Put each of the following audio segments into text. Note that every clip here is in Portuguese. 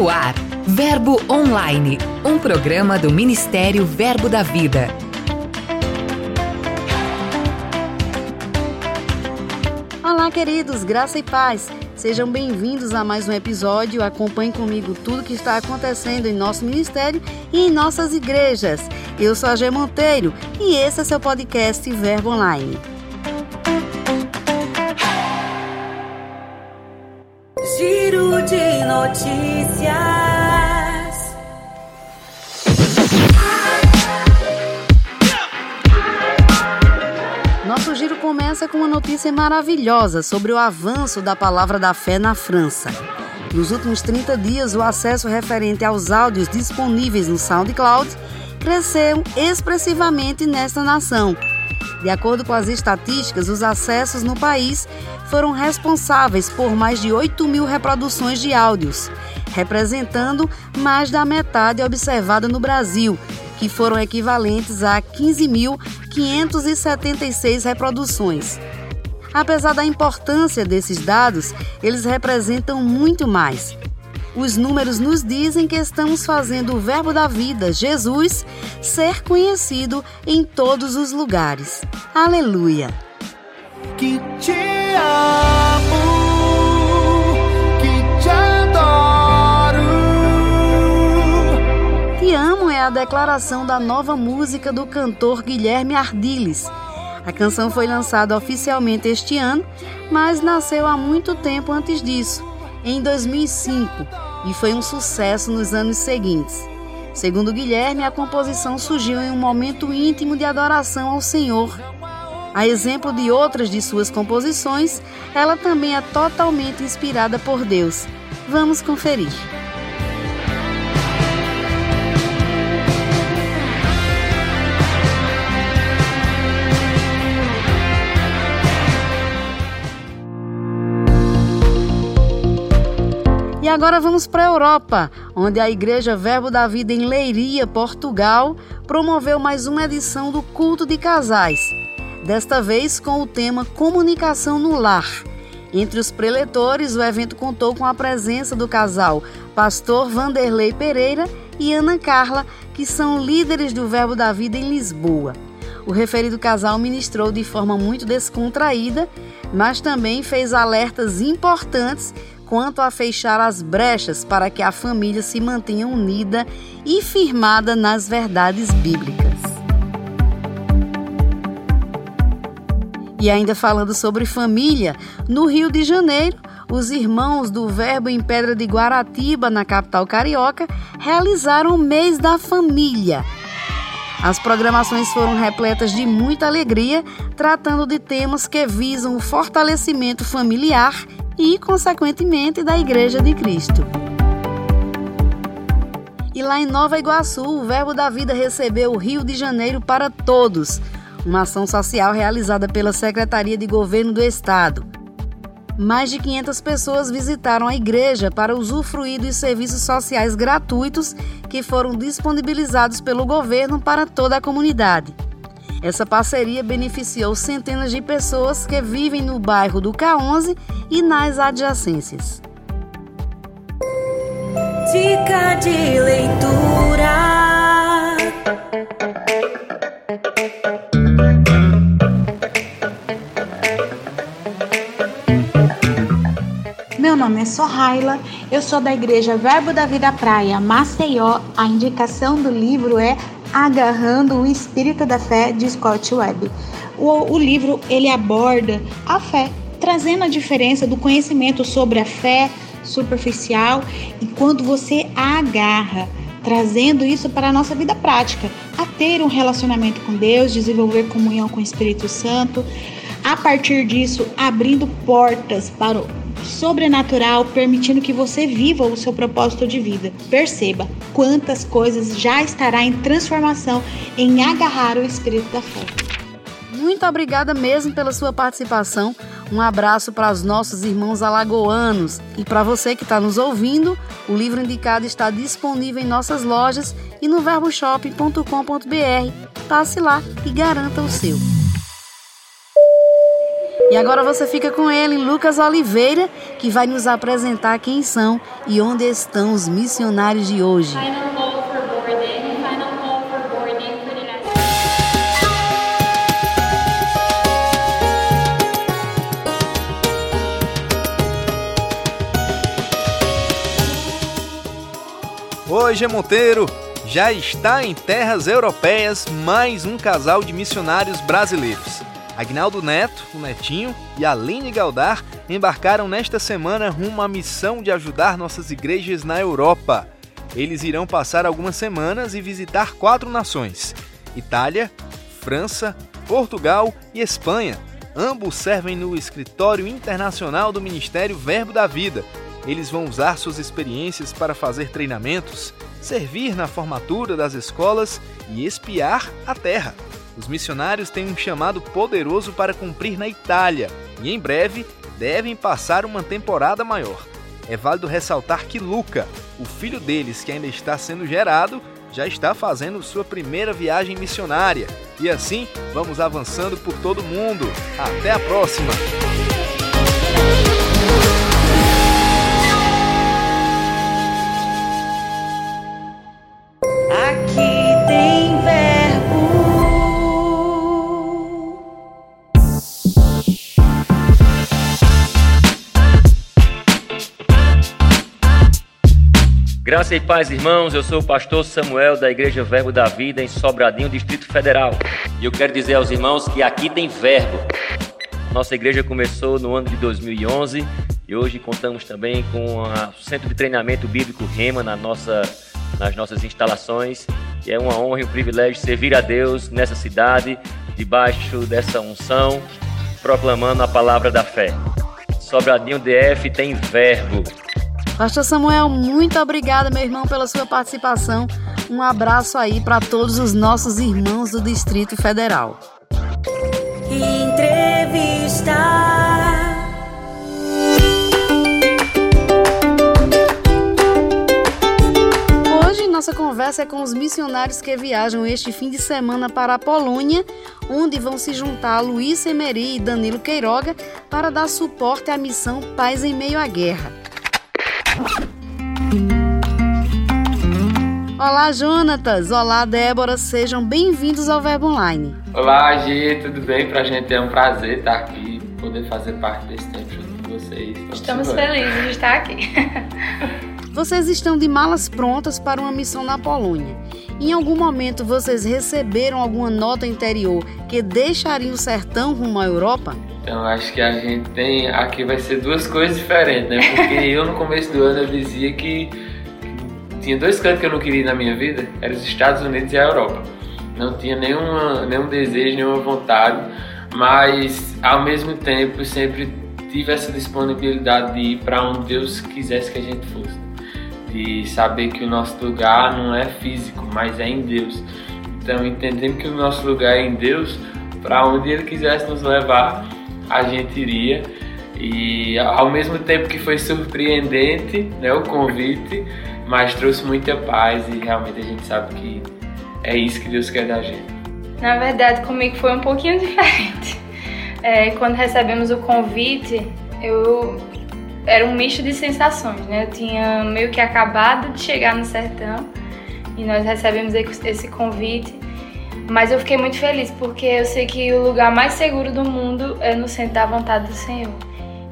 No ar, Verbo Online, um programa do Ministério Verbo da Vida. Olá, queridos, graça e paz. Sejam bem-vindos a mais um episódio. Acompanhe comigo tudo que está acontecendo em nosso ministério e em nossas igrejas. Eu sou a G Monteiro e esse é seu podcast Verbo Online. Notícias. Nosso giro começa com uma notícia maravilhosa sobre o avanço da palavra da fé na França. Nos últimos 30 dias, o acesso referente aos áudios disponíveis no SoundCloud cresceu expressivamente nesta nação. De acordo com as estatísticas, os acessos no país foram responsáveis por mais de 8 mil reproduções de áudios, representando mais da metade observada no Brasil, que foram equivalentes a 15.576 reproduções. Apesar da importância desses dados, eles representam muito mais. Os números nos dizem que estamos fazendo o Verbo da Vida, Jesus, ser conhecido em todos os lugares. Aleluia! Que te amo, que te adoro. Te amo é a declaração da nova música do cantor Guilherme Ardiles. A canção foi lançada oficialmente este ano, mas nasceu há muito tempo antes disso, em 2005, e foi um sucesso nos anos seguintes. Segundo Guilherme, a composição surgiu em um momento íntimo de adoração ao Senhor. A exemplo de outras de suas composições, ela também é totalmente inspirada por Deus. Vamos conferir. Agora vamos para a Europa, onde a Igreja Verbo da Vida em Leiria, Portugal, promoveu mais uma edição do Culto de Casais. Desta vez com o tema Comunicação no Lar. Entre os preletores, o evento contou com a presença do casal Pastor Vanderlei Pereira e Ana Carla, que são líderes do Verbo da Vida em Lisboa. O referido casal ministrou de forma muito descontraída, mas também fez alertas importantes quanto a fechar as brechas para que a família se mantenha unida e firmada nas verdades bíblicas. E ainda falando sobre família, no Rio de Janeiro, os irmãos do Verbo em Pedra de Guaratiba, na capital carioca, realizaram o mês da família. As programações foram repletas de muita alegria, tratando de temas que visam o fortalecimento familiar e, consequentemente, da Igreja de Cristo. E lá em Nova Iguaçu, o Verbo da Vida recebeu o Rio de Janeiro para Todos, uma ação social realizada pela Secretaria de Governo do Estado. Mais de 500 pessoas visitaram a igreja para usufruir dos serviços sociais gratuitos que foram disponibilizados pelo governo para toda a comunidade. Essa parceria beneficiou centenas de pessoas que vivem no bairro do K11 e nas adjacências. Dica de leitura. Meu nome é Sorraila, eu sou da Igreja Verbo da Vida Praia, Maceió. A indicação do livro é Agarrando o Espírito da Fé, de Scott Webb. O, o livro ele aborda a fé, trazendo a diferença do conhecimento sobre a fé superficial e quando você a agarra, trazendo isso para a nossa vida prática, a ter um relacionamento com Deus, desenvolver comunhão com o Espírito Santo, a partir disso abrindo portas para sobrenatural, permitindo que você viva o seu propósito de vida. Perceba quantas coisas já estará em transformação em agarrar o espírito da fé. Muito obrigada mesmo pela sua participação. Um abraço para os nossos irmãos alagoanos. E para você que está nos ouvindo, o livro indicado está disponível em nossas lojas e no verboshop.com.br. Passe lá e garanta o seu. E agora você fica com ele, Lucas Oliveira, que vai nos apresentar quem são e onde estão os missionários de hoje. Oi, Monteiro! Já está em terras europeias mais um casal de missionários brasileiros. Agnaldo Neto, o Netinho, e Aline Galdar embarcaram nesta semana rumo à missão de ajudar nossas igrejas na Europa. Eles irão passar algumas semanas e visitar quatro nações: Itália, França, Portugal e Espanha. Ambos servem no escritório internacional do Ministério Verbo da Vida. Eles vão usar suas experiências para fazer treinamentos, servir na formatura das escolas e espiar a terra. Os missionários têm um chamado poderoso para cumprir na Itália e em breve devem passar uma temporada maior. É válido ressaltar que Luca, o filho deles que ainda está sendo gerado, já está fazendo sua primeira viagem missionária. E assim, vamos avançando por todo mundo. Até a próxima! Graça e paz, irmãos. Eu sou o pastor Samuel da Igreja Verbo da Vida em Sobradinho, Distrito Federal. E eu quero dizer aos irmãos que aqui tem verbo. Nossa igreja começou no ano de 2011 e hoje contamos também com o Centro de Treinamento Bíblico Rema na nossa, nas nossas instalações. E é uma honra e um privilégio servir a Deus nessa cidade, debaixo dessa unção, proclamando a palavra da fé. Sobradinho DF tem verbo. Pastor Samuel, muito obrigada, meu irmão, pela sua participação. Um abraço aí para todos os nossos irmãos do Distrito Federal. Entrevista. Hoje nossa conversa é com os missionários que viajam este fim de semana para a Polônia, onde vão se juntar Luiz Emery e Danilo Queiroga para dar suporte à missão Paz em Meio à Guerra. Olá, Jonatas! Olá, Débora! Sejam bem-vindos ao Verbo Online. Olá, Gi, tudo bem? Pra gente é um prazer estar aqui, poder fazer parte desse tempo junto com vocês. Vamos Estamos embora. felizes de estar aqui. Vocês estão de malas prontas para uma missão na Polônia. Em algum momento vocês receberam alguma nota interior que deixaria o sertão rumo à Europa? Então acho que a gente tem. Aqui vai ser duas coisas diferentes, né? Porque eu no começo do ano eu dizia que tinha dois cantos que eu não queria na minha vida, eram os Estados Unidos e a Europa. Não tinha nenhuma, nenhum desejo, nenhuma vontade, mas ao mesmo tempo sempre tive essa disponibilidade de ir para onde Deus quisesse que a gente fosse. De saber que o nosso lugar não é físico, mas é em Deus. Então, entendendo que o nosso lugar é em Deus, para onde Ele quisesse nos levar, a gente iria. E ao mesmo tempo que foi surpreendente né, o convite, mas trouxe muita paz e realmente a gente sabe que é isso que Deus quer da gente. Na verdade, comigo foi um pouquinho diferente. É, quando recebemos o convite, eu era um misto de sensações, né? Eu tinha meio que acabado de chegar no sertão e nós recebemos esse convite, mas eu fiquei muito feliz porque eu sei que o lugar mais seguro do mundo é no centro da vontade do Senhor.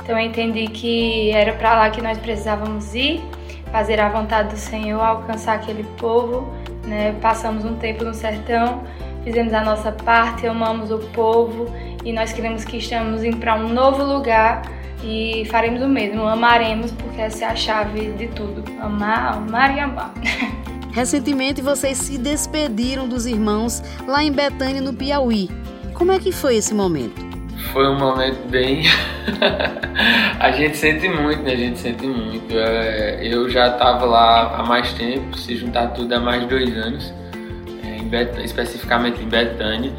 Então eu entendi que era para lá que nós precisávamos ir fazer a vontade do Senhor, alcançar aquele povo. Né? Passamos um tempo no sertão, fizemos a nossa parte, amamos o povo e nós queremos que estamos indo para um novo lugar e faremos o mesmo, amaremos, porque essa é a chave de tudo: amar, amar e amar. Recentemente vocês se despediram dos irmãos lá em Betânia, no Piauí. Como é que foi esse momento? Foi um momento bem. a gente sente muito, né? A gente sente muito. É, eu já estava lá há mais tempo, se juntar tudo há mais de dois anos, é, em Bet... especificamente em Betânia.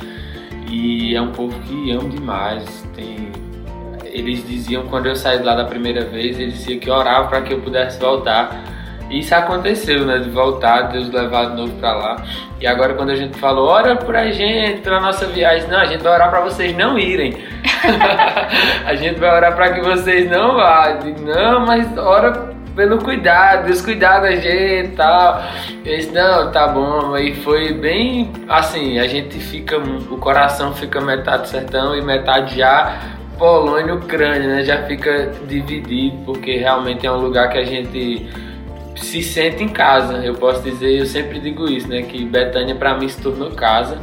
E é um povo que amo demais. Tem... Eles diziam, quando eu saí de lá da primeira vez, eles diziam que oravam para que eu pudesse voltar. Isso aconteceu, né? De voltar, Deus levar de novo para lá. E agora quando a gente falou, ora pra gente, pela nossa viagem, não, a gente vai orar para vocês não irem. a gente vai orar para que vocês não vá. Não, mas ora pelo cuidado, Deus cuidar da gente e tal. Eu disse, não, tá bom. E foi bem assim, a gente fica, o coração fica metade sertão e metade já Polônia e Ucrânia, né? Já fica dividido, porque realmente é um lugar que a gente se sente em casa. Eu posso dizer, eu sempre digo isso, né? Que Betânia para mim se tornou casa.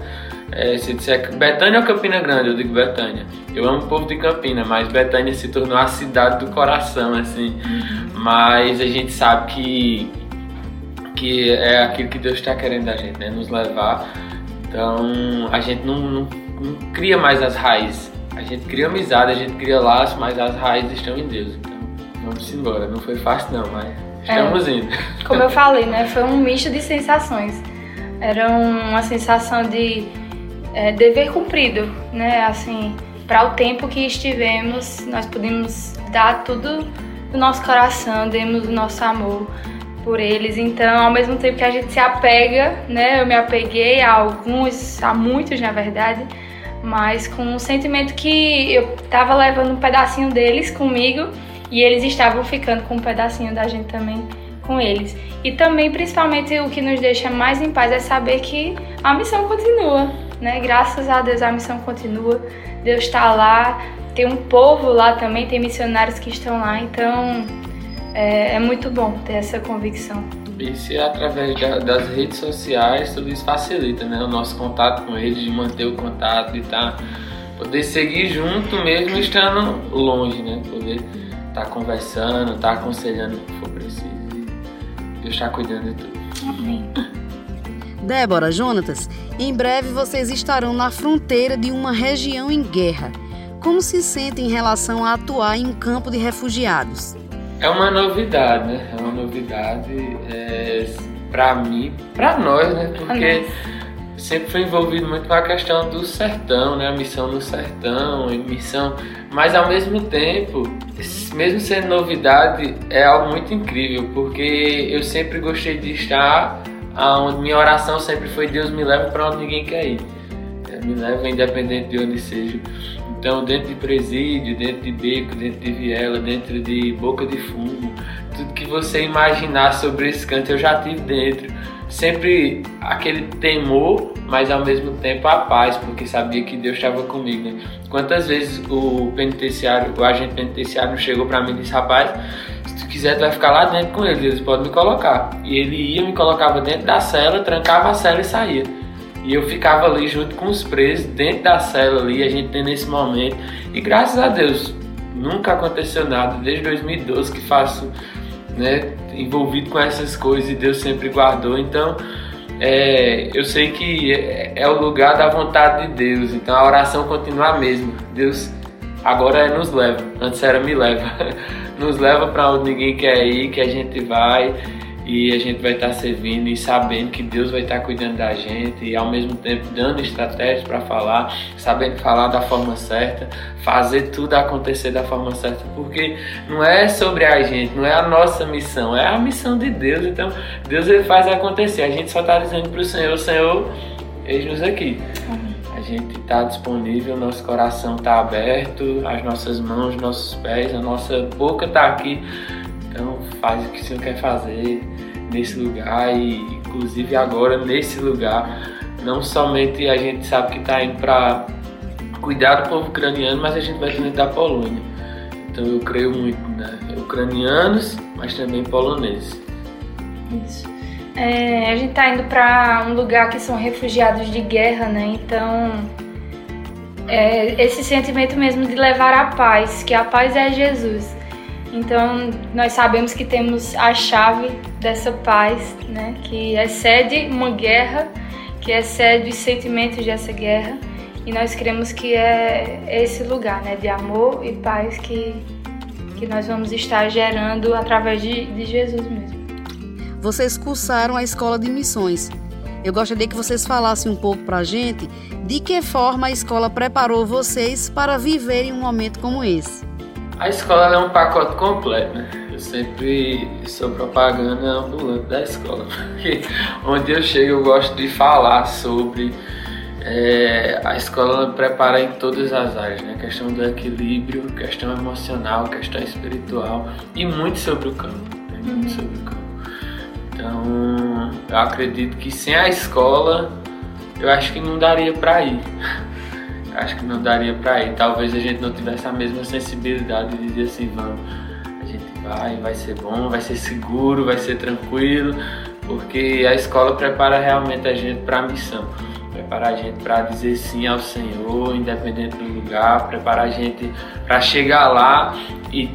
É, se disser Betânia ou Campina Grande, eu digo Betânia. Eu amo o povo de Campina, mas Betânia se tornou a cidade do coração, assim. Mas a gente sabe que que é aquilo que Deus está querendo da gente, né? Nos levar. Então a gente não, não, não cria mais as raízes. A gente cria amizade, a gente cria laço, mas as raízes estão em Deus. Então vamos embora. Não foi fácil não, mas Estamos é, indo. Como eu falei, né? Foi um misto de sensações. Era uma sensação de é, dever cumprido, né? Assim, para o tempo que estivemos, nós pudemos dar tudo do nosso coração, demos o nosso amor por eles. Então, ao mesmo tempo que a gente se apega, né? Eu me apeguei a alguns, a muitos, na verdade, mas com um sentimento que eu estava levando um pedacinho deles comigo e eles estavam ficando com um pedacinho da gente também com eles. E também, principalmente, o que nos deixa mais em paz é saber que a missão continua, né? Graças a Deus a missão continua. Deus está lá, tem um povo lá também, tem missionários que estão lá, então é, é muito bom ter essa convicção. E se através da, das redes sociais, tudo isso facilita, né? O nosso contato com eles, de manter o contato e tá, poder seguir junto mesmo estando longe, né? Poder tá conversando, tá aconselhando o que for preciso. Deus está cuidando de tudo. Amém. Débora, Jonatas, em breve vocês estarão na fronteira de uma região em guerra. Como se sentem em relação a atuar em um campo de refugiados? É uma novidade, né? É uma novidade é, para mim, para nós, né? Porque sempre fui envolvido muito com a questão do sertão, né? A missão no sertão, missão, mas ao mesmo tempo, mesmo sendo novidade, é algo muito incrível, porque eu sempre gostei de estar onde minha oração sempre foi Deus me leva para onde ninguém quer ir. Me leva independente de onde seja. Então, dentro de presídio, dentro de beco, dentro de viela, dentro de boca de fumo, tudo que você imaginar sobre esse canto eu já tive dentro sempre aquele temor, mas ao mesmo tempo a paz, porque sabia que Deus estava comigo. Né? Quantas vezes o penitenciário, o agente penitenciário chegou para mim e disse: Rapaz, se tu quiser, tu vai ficar lá dentro com eles, eles podem me colocar. E ele ia, me colocava dentro da cela, trancava a cela e saía. E eu ficava ali junto com os presos, dentro da cela ali, a gente tendo esse momento. E graças a Deus, nunca aconteceu nada, desde 2012 que faço né, envolvido com essas coisas e Deus sempre guardou. Então, é, eu sei que é, é, o lugar da vontade de Deus. Então, a oração continua a mesma. Deus agora é nos leva. Antes era me leva. Nos leva para onde ninguém quer ir, que a gente vai e a gente vai estar servindo e sabendo que Deus vai estar cuidando da gente e ao mesmo tempo dando estratégias para falar, sabendo falar da forma certa, fazer tudo acontecer da forma certa, porque não é sobre a gente, não é a nossa missão, é a missão de Deus. Então Deus ele faz acontecer. A gente só está dizendo para o Senhor, Senhor, eis-nos aqui. A gente está disponível, nosso coração está aberto, as nossas mãos, nossos pés, a nossa boca está aqui faz o que o Senhor quer fazer nesse lugar e inclusive agora nesse lugar. Não somente a gente sabe que está indo para cuidar do povo ucraniano, mas a gente vai também da Polônia. Então eu creio muito, né? Ucranianos, mas também poloneses. Isso. É, a gente está indo para um lugar que são refugiados de guerra, né? Então é, esse sentimento mesmo de levar a paz, que a paz é Jesus. Então, nós sabemos que temos a chave dessa paz, né, que excede uma guerra, que excede os sentimentos dessa guerra, e nós cremos que é esse lugar, né, de amor e paz que que nós vamos estar gerando através de, de Jesus mesmo. Vocês cursaram a escola de missões. Eu gostaria que vocês falassem um pouco para a gente de que forma a escola preparou vocês para viverem um momento como esse. A escola é um pacote completo, né? Eu sempre sou propaganda ambulante da escola, porque onde eu chego eu gosto de falar sobre é, a escola prepara em todas as áreas, né? Questão do equilíbrio, questão emocional, questão espiritual e muito sobre o campo, né? muito uhum. sobre o campo. Então, eu acredito que sem a escola, eu acho que não daria para ir. Acho que não daria para ir. Talvez a gente não tivesse a mesma sensibilidade de dizer assim, vamos, a gente vai, vai ser bom, vai ser seguro, vai ser tranquilo, porque a escola prepara realmente a gente para a missão preparar a gente para dizer sim ao Senhor, independente do lugar, preparar a gente para chegar lá e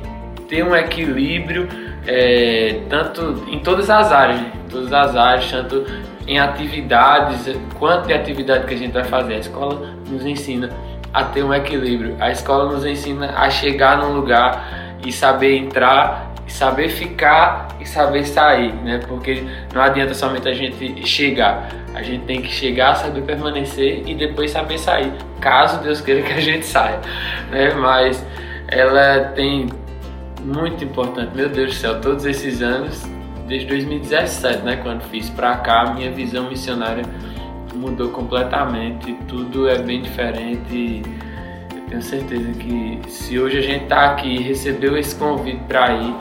ter um equilíbrio é, tanto em todas as áreas, né? em todas as áreas, tanto em atividades, quanto de atividade que a gente vai fazer. A escola nos ensina a ter um equilíbrio. A escola nos ensina a chegar num lugar e saber entrar, e saber ficar e saber sair, né? Porque não adianta somente a gente chegar. A gente tem que chegar, saber permanecer e depois saber sair, caso Deus queira que a gente saia, né? Mas ela tem muito importante, meu Deus do céu, todos esses anos, desde 2017, né, quando fiz para cá, minha visão missionária mudou completamente, tudo é bem diferente. Eu tenho certeza que se hoje a gente está aqui e recebeu esse convite para ir,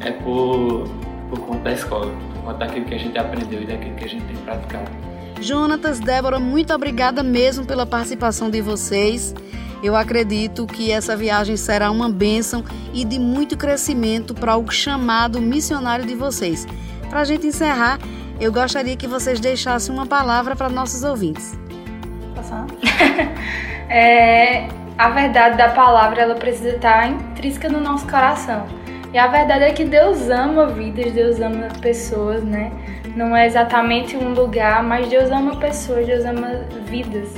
é por, por conta da escola conta daquilo que a gente aprendeu e daquilo que a gente tem praticado. Jonatas, Débora, muito obrigada mesmo pela participação de vocês. Eu acredito que essa viagem será uma bênção e de muito crescimento para o chamado missionário de vocês. Para a gente encerrar, eu gostaria que vocês deixassem uma palavra para nossos ouvintes. É, a verdade da palavra ela precisa estar intrínseca no nosso coração. E a verdade é que Deus ama vidas, Deus ama pessoas, né? Não é exatamente um lugar, mas Deus ama pessoas, Deus ama vidas.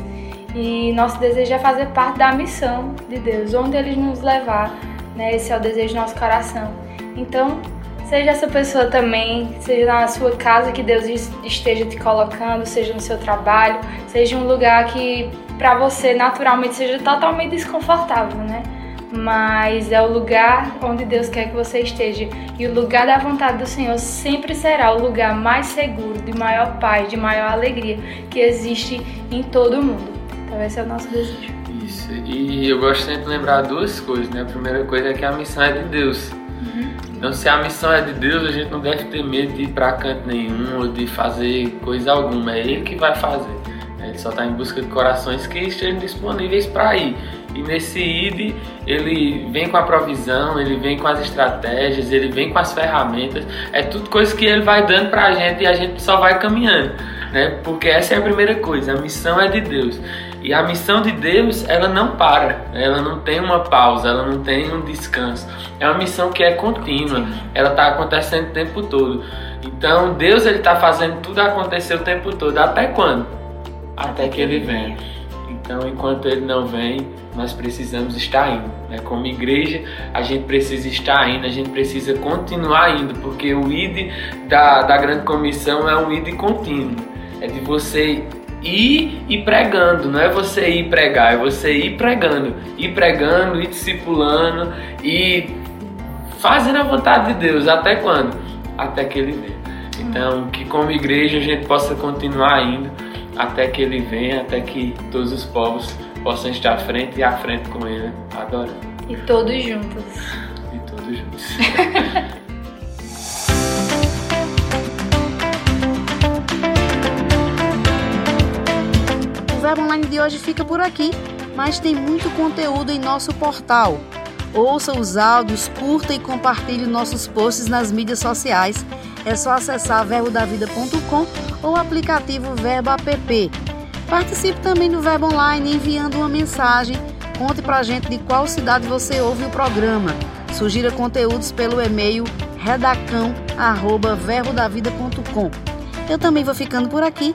E nosso desejo é fazer parte da missão de Deus, onde Ele nos levar, né? Esse é o desejo do nosso coração. Então, seja essa pessoa também, seja na sua casa que Deus esteja te colocando, seja no seu trabalho, seja um lugar que para você naturalmente seja totalmente desconfortável, né? mas é o lugar onde Deus quer que você esteja. E o lugar da vontade do Senhor sempre será o lugar mais seguro, de maior paz, de maior alegria que existe em todo o mundo. Então esse é o nosso desejo. Isso. E eu gosto sempre de lembrar duas coisas, né? A primeira coisa é que a missão é de Deus. Uhum. Então, se a missão é de Deus, a gente não deve ter medo de ir para canto nenhum ou de fazer coisa alguma. É Ele que vai fazer. Ele só está em busca de corações que estejam disponíveis para ir. E nesse ID ele vem com a provisão, ele vem com as estratégias, ele vem com as ferramentas. É tudo coisa que ele vai dando para a gente e a gente só vai caminhando, né? Porque essa é a primeira coisa. A missão é de Deus. E a missão de Deus, ela não para, ela não tem uma pausa, ela não tem um descanso. É uma missão que é contínua, ela está acontecendo o tempo todo. Então Deus ele está fazendo tudo acontecer o tempo todo. Até quando? Até que Ele venha. Então, enquanto Ele não vem, nós precisamos estar indo. Né? Como igreja, a gente precisa estar indo, a gente precisa continuar indo, porque o ID da, da grande comissão é um ID contínuo. É de você ir e pregando, não é você ir pregar, é você ir pregando, ir pregando, ir discipulando e fazendo a vontade de Deus. Até quando? Até que Ele venha. Então, que como igreja a gente possa continuar indo até que Ele venha, até que todos os povos possam estar à frente e à frente com Ele, adorando. E todos juntos. E todos juntos. Verbo Online de hoje fica por aqui, mas tem muito conteúdo em nosso portal. Ouça os áudios, curta e compartilhe nossos posts nas mídias sociais. É só acessar verbodavida.com ou o aplicativo Verbo App. Participe também do Verbo Online enviando uma mensagem. Conte pra gente de qual cidade você ouve o programa. Sugira conteúdos pelo e-mail redacão@verbodavida.com. Eu também vou ficando por aqui.